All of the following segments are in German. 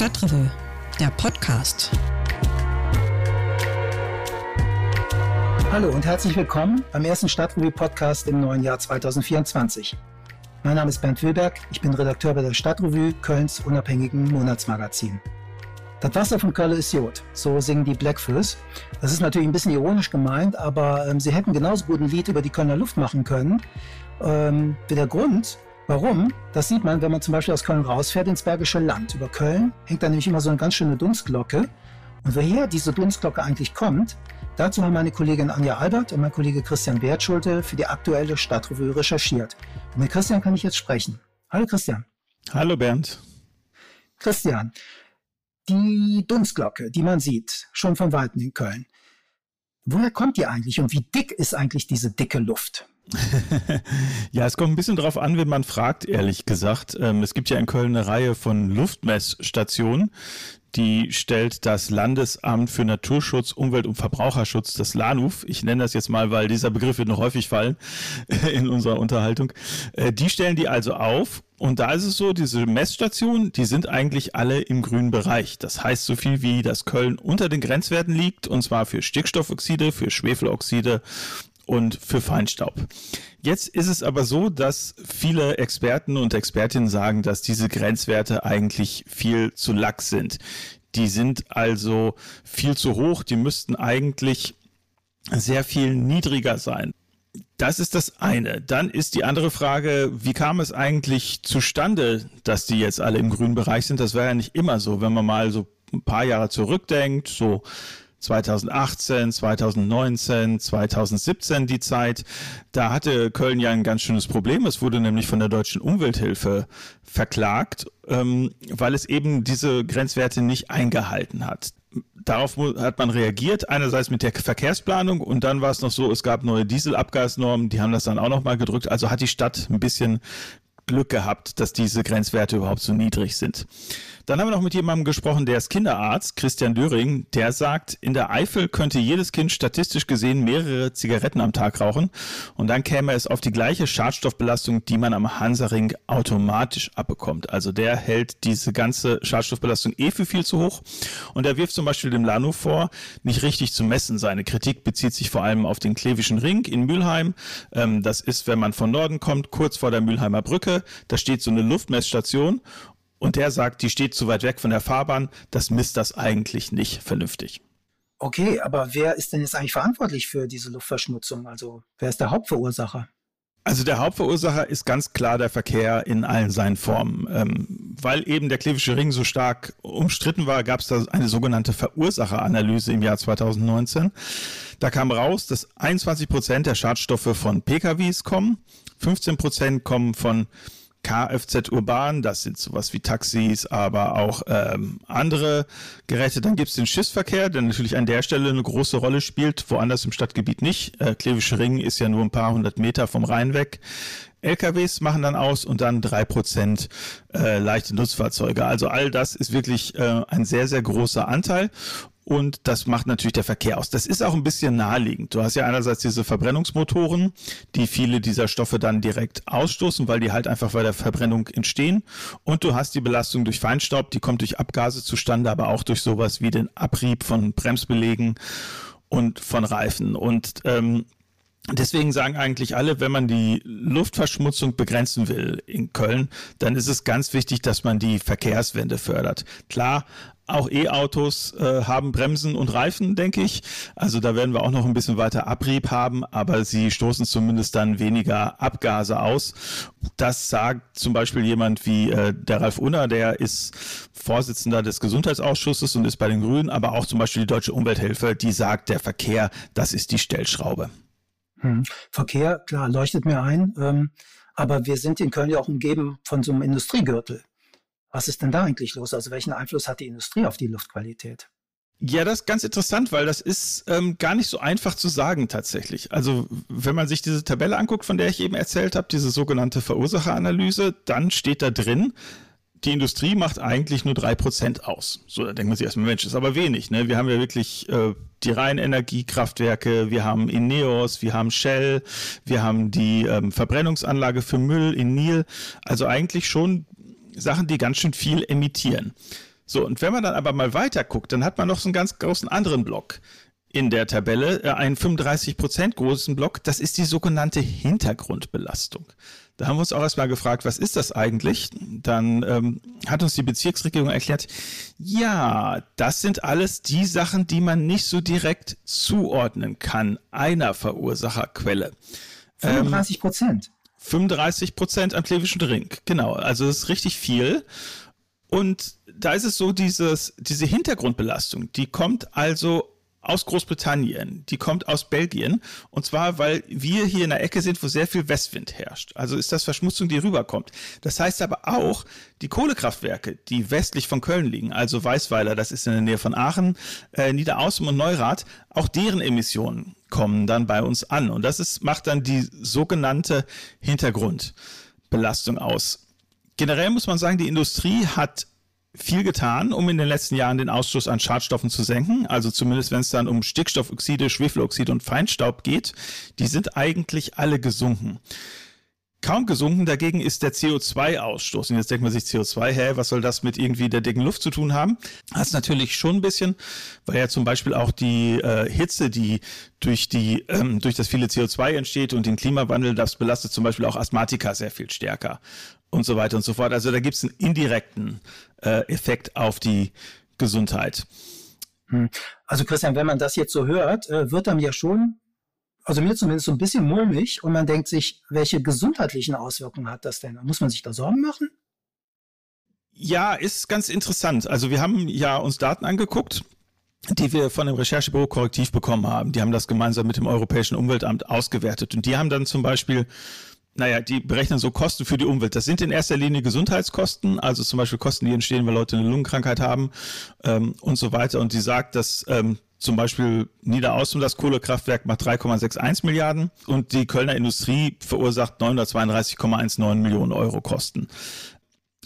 Stadtrevue, der Podcast. Hallo und herzlich willkommen beim ersten Stadtrevue-Podcast im neuen Jahr 2024. Mein Name ist Bernd Wilberg, ich bin Redakteur bei der Stadtrevue, Kölns unabhängigen Monatsmagazin. Das Wasser von Köln ist Jod, so singen die Blackfoes. Das ist natürlich ein bisschen ironisch gemeint, aber ähm, sie hätten genauso gut ein Lied über die Kölner Luft machen können. Ähm, der Grund, warum, das sieht man, wenn man zum Beispiel aus Köln rausfährt ins Bergische Land. Über Köln hängt da nämlich immer so eine ganz schöne Dunstglocke. Und woher diese Dunstglocke eigentlich kommt, dazu haben meine Kollegin Anja Albert und mein Kollege Christian Wertschulte für die aktuelle Stadtrevue recherchiert. Und mit Christian kann ich jetzt sprechen. Hallo Christian. Hallo Bernd. Christian, die Dunstglocke, die man sieht, schon von Weitem in Köln. Woher kommt die eigentlich und wie dick ist eigentlich diese dicke Luft? ja, es kommt ein bisschen darauf an, wenn man fragt, ehrlich gesagt. Ähm, es gibt ja in Köln eine Reihe von Luftmessstationen. Die stellt das Landesamt für Naturschutz, Umwelt und Verbraucherschutz, das LANUF. Ich nenne das jetzt mal, weil dieser Begriff wird noch häufig fallen in unserer Unterhaltung. Äh, die stellen die also auf und da ist es so, diese Messstationen, die sind eigentlich alle im grünen Bereich. Das heißt so viel wie, dass Köln unter den Grenzwerten liegt, und zwar für Stickstoffoxide, für Schwefeloxide und für Feinstaub. Jetzt ist es aber so, dass viele Experten und Expertinnen sagen, dass diese Grenzwerte eigentlich viel zu lax sind. Die sind also viel zu hoch, die müssten eigentlich sehr viel niedriger sein. Das ist das eine. Dann ist die andere Frage, wie kam es eigentlich zustande, dass die jetzt alle im grünen Bereich sind? Das war ja nicht immer so. Wenn man mal so ein paar Jahre zurückdenkt, so 2018, 2019, 2017 die Zeit. Da hatte Köln ja ein ganz schönes Problem. Es wurde nämlich von der deutschen Umwelthilfe verklagt, ähm, weil es eben diese Grenzwerte nicht eingehalten hat. Darauf hat man reagiert, einerseits mit der Verkehrsplanung und dann war es noch so, es gab neue Dieselabgasnormen, die haben das dann auch nochmal gedrückt. Also hat die Stadt ein bisschen Glück gehabt, dass diese Grenzwerte überhaupt so niedrig sind. Dann haben wir noch mit jemandem gesprochen, der ist Kinderarzt, Christian Döring, der sagt, in der Eifel könnte jedes Kind statistisch gesehen mehrere Zigaretten am Tag rauchen und dann käme es auf die gleiche Schadstoffbelastung, die man am Hansaring automatisch abbekommt. Also der hält diese ganze Schadstoffbelastung eh für viel zu hoch und er wirft zum Beispiel dem Lano vor, nicht richtig zu messen. Seine Kritik bezieht sich vor allem auf den Klevischen Ring in Mülheim. Ähm, das ist, wenn man von Norden kommt, kurz vor der Mülheimer Brücke. Da steht so eine Luftmessstation und der sagt, die steht zu weit weg von der Fahrbahn, das misst das eigentlich nicht vernünftig. Okay, aber wer ist denn jetzt eigentlich verantwortlich für diese Luftverschmutzung? Also wer ist der Hauptverursacher? Also der Hauptverursacher ist ganz klar der Verkehr in allen seinen Formen. Ähm, weil eben der Klevische Ring so stark umstritten war, gab es da eine sogenannte Verursacheranalyse im Jahr 2019. Da kam raus, dass 21 Prozent der Schadstoffe von PKWs kommen, 15 Prozent kommen von Kfz Urban, das sind sowas wie Taxis, aber auch ähm, andere Geräte. Dann gibt es den Schiffsverkehr, der natürlich an der Stelle eine große Rolle spielt, woanders im Stadtgebiet nicht. Äh, Klevische Ring ist ja nur ein paar hundert Meter vom Rhein weg. LKWs machen dann aus und dann drei Prozent äh, leichte Nutzfahrzeuge. Also all das ist wirklich äh, ein sehr, sehr großer Anteil. Und das macht natürlich der Verkehr aus. Das ist auch ein bisschen naheliegend. Du hast ja einerseits diese Verbrennungsmotoren, die viele dieser Stoffe dann direkt ausstoßen, weil die halt einfach bei der Verbrennung entstehen. Und du hast die Belastung durch Feinstaub, die kommt durch Abgase zustande, aber auch durch sowas wie den Abrieb von Bremsbelegen und von Reifen. Und ähm, Deswegen sagen eigentlich alle, wenn man die Luftverschmutzung begrenzen will in Köln, dann ist es ganz wichtig, dass man die Verkehrswende fördert. Klar, auch E-Autos äh, haben Bremsen und Reifen, denke ich. Also da werden wir auch noch ein bisschen weiter Abrieb haben, aber sie stoßen zumindest dann weniger Abgase aus. Das sagt zum Beispiel jemand wie äh, der Ralf Unner, der ist Vorsitzender des Gesundheitsausschusses und ist bei den Grünen, aber auch zum Beispiel die Deutsche Umwelthilfe, die sagt, der Verkehr, das ist die Stellschraube. Hm. Verkehr, klar, leuchtet mir ein. Ähm, aber wir sind in Köln ja auch umgeben von so einem Industriegürtel. Was ist denn da eigentlich los? Also welchen Einfluss hat die Industrie auf die Luftqualität? Ja, das ist ganz interessant, weil das ist ähm, gar nicht so einfach zu sagen tatsächlich. Also wenn man sich diese Tabelle anguckt, von der ich eben erzählt habe, diese sogenannte Verursacheranalyse, dann steht da drin, die Industrie macht eigentlich nur drei Prozent aus. So, da denkt man sich erstmal, Mensch, ist aber wenig. Ne? Wir haben ja wirklich äh, die reinen Energiekraftwerke, wir haben Ineos, wir haben Shell, wir haben die ähm, Verbrennungsanlage für Müll in Nil. Also eigentlich schon Sachen, die ganz schön viel emittieren. So, und wenn man dann aber mal weiter guckt, dann hat man noch so einen ganz großen anderen Block in der Tabelle, äh, einen 35 Prozent großen Block. Das ist die sogenannte Hintergrundbelastung. Da haben wir uns auch erstmal gefragt, was ist das eigentlich? Dann ähm, hat uns die Bezirksregierung erklärt, ja, das sind alles die Sachen, die man nicht so direkt zuordnen kann, einer Verursacherquelle. 35 Prozent. Ähm, 35 Prozent am Klevischen Ring, genau. Also das ist richtig viel. Und da ist es so, dieses, diese Hintergrundbelastung, die kommt also aus Großbritannien, die kommt aus Belgien. Und zwar, weil wir hier in der Ecke sind, wo sehr viel Westwind herrscht. Also ist das Verschmutzung, die rüberkommt. Das heißt aber auch, die Kohlekraftwerke, die westlich von Köln liegen, also Weißweiler, das ist in der Nähe von Aachen, äh, Niederaußen und Neurath, auch deren Emissionen kommen dann bei uns an. Und das ist, macht dann die sogenannte Hintergrundbelastung aus. Generell muss man sagen, die Industrie hat viel getan, um in den letzten Jahren den Ausstoß an Schadstoffen zu senken. Also zumindest wenn es dann um Stickstoffoxide, Schwefeloxide und Feinstaub geht, die sind eigentlich alle gesunken. Kaum gesunken dagegen ist der CO2-Ausstoß. Und jetzt denkt man sich CO2, hä, was soll das mit irgendwie der dicken Luft zu tun haben? Das natürlich schon ein bisschen, weil ja zum Beispiel auch die äh, Hitze, die durch die ähm, durch das viele CO2 entsteht und den Klimawandel, das belastet zum Beispiel auch Asthmatiker sehr viel stärker und so weiter und so fort. Also da gibt es einen indirekten äh, Effekt auf die Gesundheit. Hm. Also Christian, wenn man das jetzt so hört, äh, wird dann ja schon, also mir zumindest so ein bisschen mulmig und man denkt sich, welche gesundheitlichen Auswirkungen hat das denn? Muss man sich da Sorgen machen? Ja, ist ganz interessant. Also wir haben ja uns Daten angeguckt die wir von dem Recherchebüro Korrektiv bekommen haben. Die haben das gemeinsam mit dem Europäischen Umweltamt ausgewertet. Und die haben dann zum Beispiel naja, die berechnen so Kosten für die Umwelt. Das sind in erster Linie Gesundheitskosten, also zum Beispiel Kosten, die entstehen, weil Leute eine Lungenkrankheit haben ähm, und so weiter. Und die sagt, dass ähm, zum Beispiel Niederaußen, das Kohlekraftwerk macht 3,61 Milliarden und die Kölner Industrie verursacht 932,19 Millionen Euro Kosten.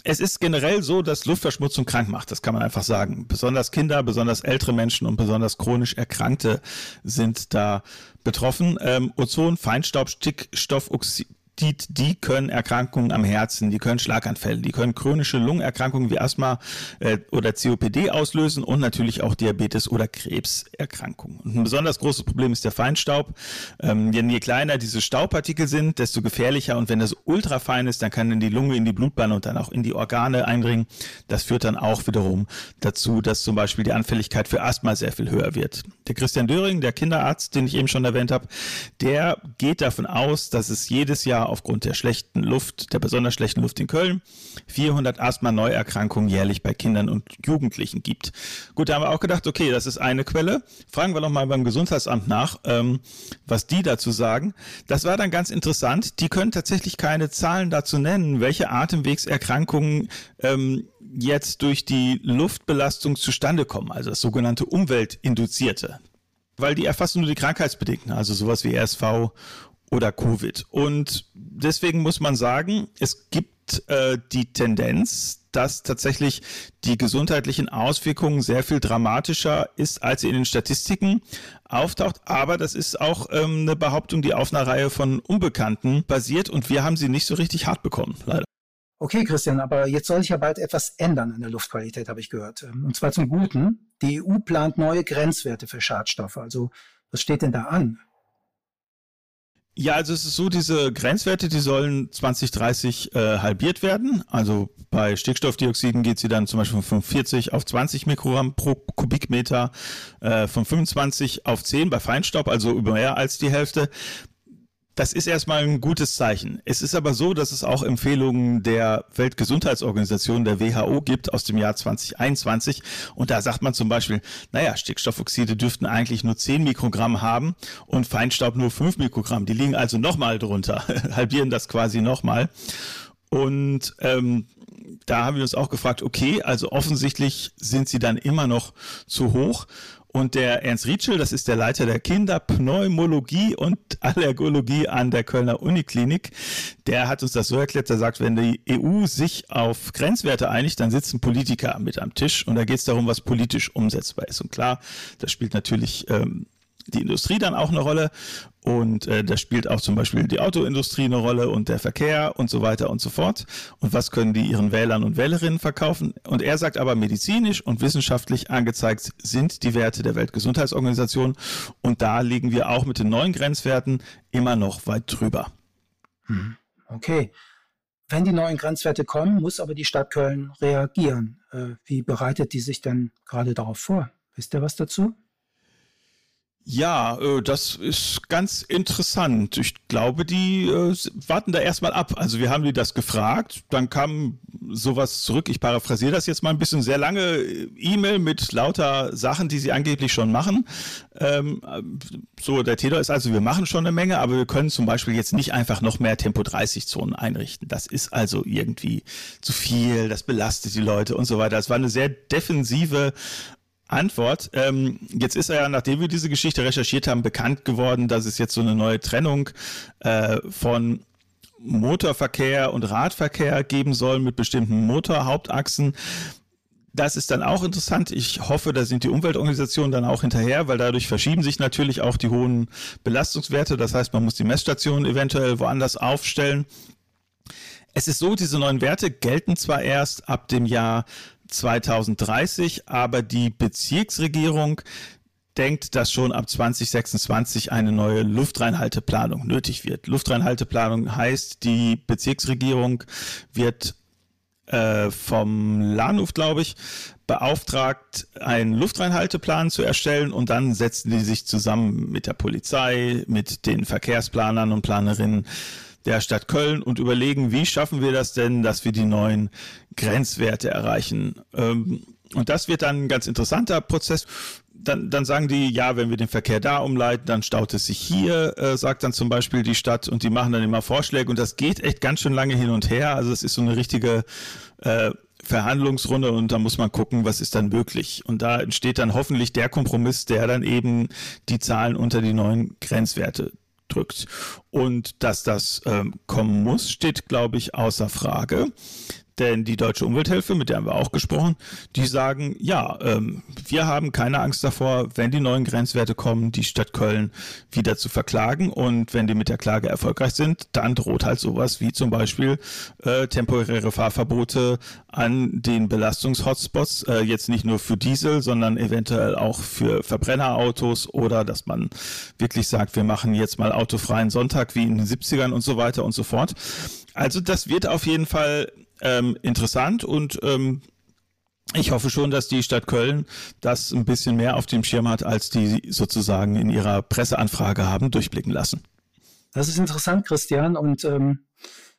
Es ist generell so, dass Luftverschmutzung krank macht, das kann man einfach sagen. Besonders Kinder, besonders ältere Menschen und besonders chronisch Erkrankte sind da betroffen. Ähm, Ozon, Feinstaub, Stickstoffoxid, die, die können Erkrankungen am Herzen, die können Schlaganfälle, die können chronische Lungenerkrankungen wie Asthma äh, oder COPD auslösen und natürlich auch Diabetes oder Krebserkrankungen. Und ein besonders großes Problem ist der Feinstaub. Ähm, denn je kleiner diese Staubpartikel sind, desto gefährlicher. Und wenn das ultrafein ist, dann kann in die Lunge, in die Blutbahn und dann auch in die Organe eindringen. Das führt dann auch wiederum dazu, dass zum Beispiel die Anfälligkeit für Asthma sehr viel höher wird. Der Christian Döring, der Kinderarzt, den ich eben schon erwähnt habe, der geht davon aus, dass es jedes Jahr aufgrund der schlechten Luft, der besonders schlechten Luft in Köln, 400 Asthma-Neuerkrankungen jährlich bei Kindern und Jugendlichen gibt. Gut, da haben wir auch gedacht, okay, das ist eine Quelle. Fragen wir noch mal beim Gesundheitsamt nach, ähm, was die dazu sagen. Das war dann ganz interessant. Die können tatsächlich keine Zahlen dazu nennen, welche Atemwegserkrankungen ähm, jetzt durch die Luftbelastung zustande kommen, also das sogenannte Umweltinduzierte weil die erfassen nur die Krankheitsbedingten, also sowas wie RSV oder Covid. Und deswegen muss man sagen, es gibt äh, die Tendenz, dass tatsächlich die gesundheitlichen Auswirkungen sehr viel dramatischer ist, als sie in den Statistiken auftaucht. Aber das ist auch ähm, eine Behauptung, die auf einer Reihe von Unbekannten basiert und wir haben sie nicht so richtig hart bekommen, leider. Okay, Christian, aber jetzt soll sich ja bald etwas ändern an der Luftqualität, habe ich gehört. Und zwar zum Guten. Die EU plant neue Grenzwerte für Schadstoffe. Also was steht denn da an? Ja, also es ist so, diese Grenzwerte, die sollen 2030 äh, halbiert werden. Also bei Stickstoffdioxiden geht sie dann zum Beispiel von 40 auf 20 Mikrogramm pro Kubikmeter, äh, von 25 auf 10 bei Feinstaub, also über mehr als die Hälfte. Das ist erstmal ein gutes Zeichen. Es ist aber so, dass es auch Empfehlungen der Weltgesundheitsorganisation, der WHO gibt aus dem Jahr 2021. Und da sagt man zum Beispiel, naja, Stickstoffoxide dürften eigentlich nur 10 Mikrogramm haben und Feinstaub nur 5 Mikrogramm. Die liegen also nochmal drunter, halbieren das quasi nochmal. Und ähm, da haben wir uns auch gefragt, okay, also offensichtlich sind sie dann immer noch zu hoch. Und der Ernst Rietschel, das ist der Leiter der Kinderpneumologie und Allergologie an der Kölner Uniklinik, der hat uns das so erklärt, er sagt, wenn die EU sich auf Grenzwerte einigt, dann sitzen Politiker mit am Tisch und da geht es darum, was politisch umsetzbar ist. Und klar, das spielt natürlich ähm, die Industrie dann auch eine Rolle und äh, da spielt auch zum Beispiel die Autoindustrie eine Rolle und der Verkehr und so weiter und so fort. Und was können die ihren Wählern und Wählerinnen verkaufen? Und er sagt aber, medizinisch und wissenschaftlich angezeigt sind die Werte der Weltgesundheitsorganisation und da liegen wir auch mit den neuen Grenzwerten immer noch weit drüber. Hm, okay. Wenn die neuen Grenzwerte kommen, muss aber die Stadt Köln reagieren. Äh, wie bereitet die sich denn gerade darauf vor? Wisst ihr was dazu? Ja, äh, das ist ganz interessant. Ich glaube, die äh, warten da erstmal ab. Also wir haben die das gefragt, dann kam sowas zurück. Ich paraphrasiere das jetzt mal ein bisschen. Sehr lange äh, E-Mail mit lauter Sachen, die sie angeblich schon machen. Ähm, so, der Tenor ist also, wir machen schon eine Menge, aber wir können zum Beispiel jetzt nicht einfach noch mehr Tempo-30-Zonen einrichten. Das ist also irgendwie zu viel, das belastet die Leute und so weiter. Es war eine sehr defensive Antwort. Ähm, jetzt ist er ja, nachdem wir diese Geschichte recherchiert haben, bekannt geworden, dass es jetzt so eine neue Trennung äh, von Motorverkehr und Radverkehr geben soll mit bestimmten Motorhauptachsen. Das ist dann auch interessant. Ich hoffe, da sind die Umweltorganisationen dann auch hinterher, weil dadurch verschieben sich natürlich auch die hohen Belastungswerte. Das heißt, man muss die Messstationen eventuell woanders aufstellen. Es ist so, diese neuen Werte gelten zwar erst ab dem Jahr 2030, aber die Bezirksregierung denkt, dass schon ab 2026 eine neue Luftreinhalteplanung nötig wird. Luftreinhalteplanung heißt, die Bezirksregierung wird äh, vom Lahnhof, glaube ich, beauftragt, einen Luftreinhalteplan zu erstellen und dann setzen die sich zusammen mit der Polizei, mit den Verkehrsplanern und Planerinnen der Stadt Köln und überlegen, wie schaffen wir das denn, dass wir die neuen Grenzwerte erreichen. Ähm, und das wird dann ein ganz interessanter Prozess. Dann, dann sagen die, ja, wenn wir den Verkehr da umleiten, dann staut es sich hier, äh, sagt dann zum Beispiel die Stadt und die machen dann immer Vorschläge und das geht echt ganz schön lange hin und her. Also es ist so eine richtige äh, Verhandlungsrunde und da muss man gucken, was ist dann möglich. Und da entsteht dann hoffentlich der Kompromiss, der dann eben die Zahlen unter die neuen Grenzwerte drückt. Und dass das ähm, kommen muss, steht, glaube ich, außer Frage. Denn die Deutsche Umwelthilfe, mit der haben wir auch gesprochen, die sagen, ja, ähm, wir haben keine Angst davor, wenn die neuen Grenzwerte kommen, die Stadt Köln wieder zu verklagen. Und wenn die mit der Klage erfolgreich sind, dann droht halt sowas wie zum Beispiel äh, temporäre Fahrverbote an den Belastungshotspots, äh, jetzt nicht nur für Diesel, sondern eventuell auch für Verbrennerautos oder dass man wirklich sagt, wir machen jetzt mal autofreien Sonntag wie in den 70ern und so weiter und so fort. Also das wird auf jeden Fall ähm, interessant und ähm, ich hoffe schon, dass die Stadt Köln das ein bisschen mehr auf dem Schirm hat, als die sozusagen in ihrer Presseanfrage haben durchblicken lassen. Das ist interessant, Christian, und ähm,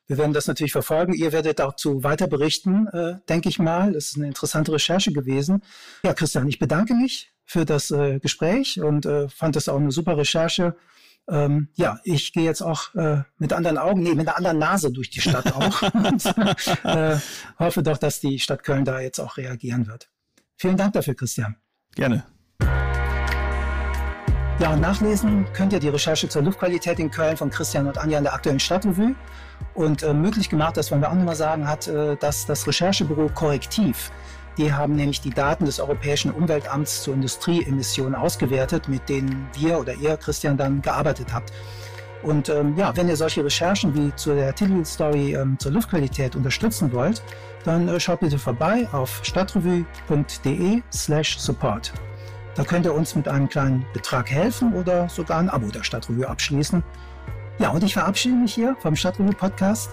wir werden das natürlich verfolgen. Ihr werdet dazu weiter berichten, äh, denke ich mal. Es ist eine interessante Recherche gewesen. Ja, Christian, ich bedanke mich für das äh, Gespräch und äh, fand das auch eine super Recherche ähm, ja, ich gehe jetzt auch äh, mit anderen Augen, nee, mit einer anderen Nase durch die Stadt auch und äh, hoffe doch, dass die Stadt Köln da jetzt auch reagieren wird. Vielen Dank dafür, Christian. Gerne. Ja, und nachlesen könnt ihr die Recherche zur Luftqualität in Köln von Christian und Anja in der aktuellen Stadtrevue. Und äh, möglich gemacht, das wollen wir auch nochmal sagen, hat äh, dass das Recherchebüro Korrektiv die haben nämlich die Daten des Europäischen Umweltamts zur Industrieemission ausgewertet, mit denen wir oder ihr, Christian, dann gearbeitet habt. Und ähm, ja, wenn ihr solche Recherchen wie zu der Titelstory ähm, zur Luftqualität unterstützen wollt, dann äh, schaut bitte vorbei auf stadtrevue.de slash support. Da könnt ihr uns mit einem kleinen Betrag helfen oder sogar ein Abo der Stadtrevue abschließen. Ja, und ich verabschiede mich hier vom Stadtrevue Podcast.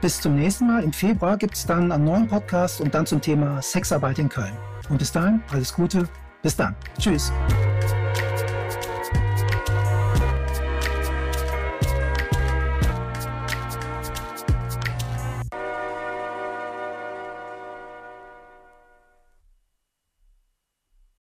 Bis zum nächsten Mal. Im Februar gibt es dann einen neuen Podcast und dann zum Thema Sexarbeit in Köln. Und bis dahin, alles Gute. Bis dann. Tschüss.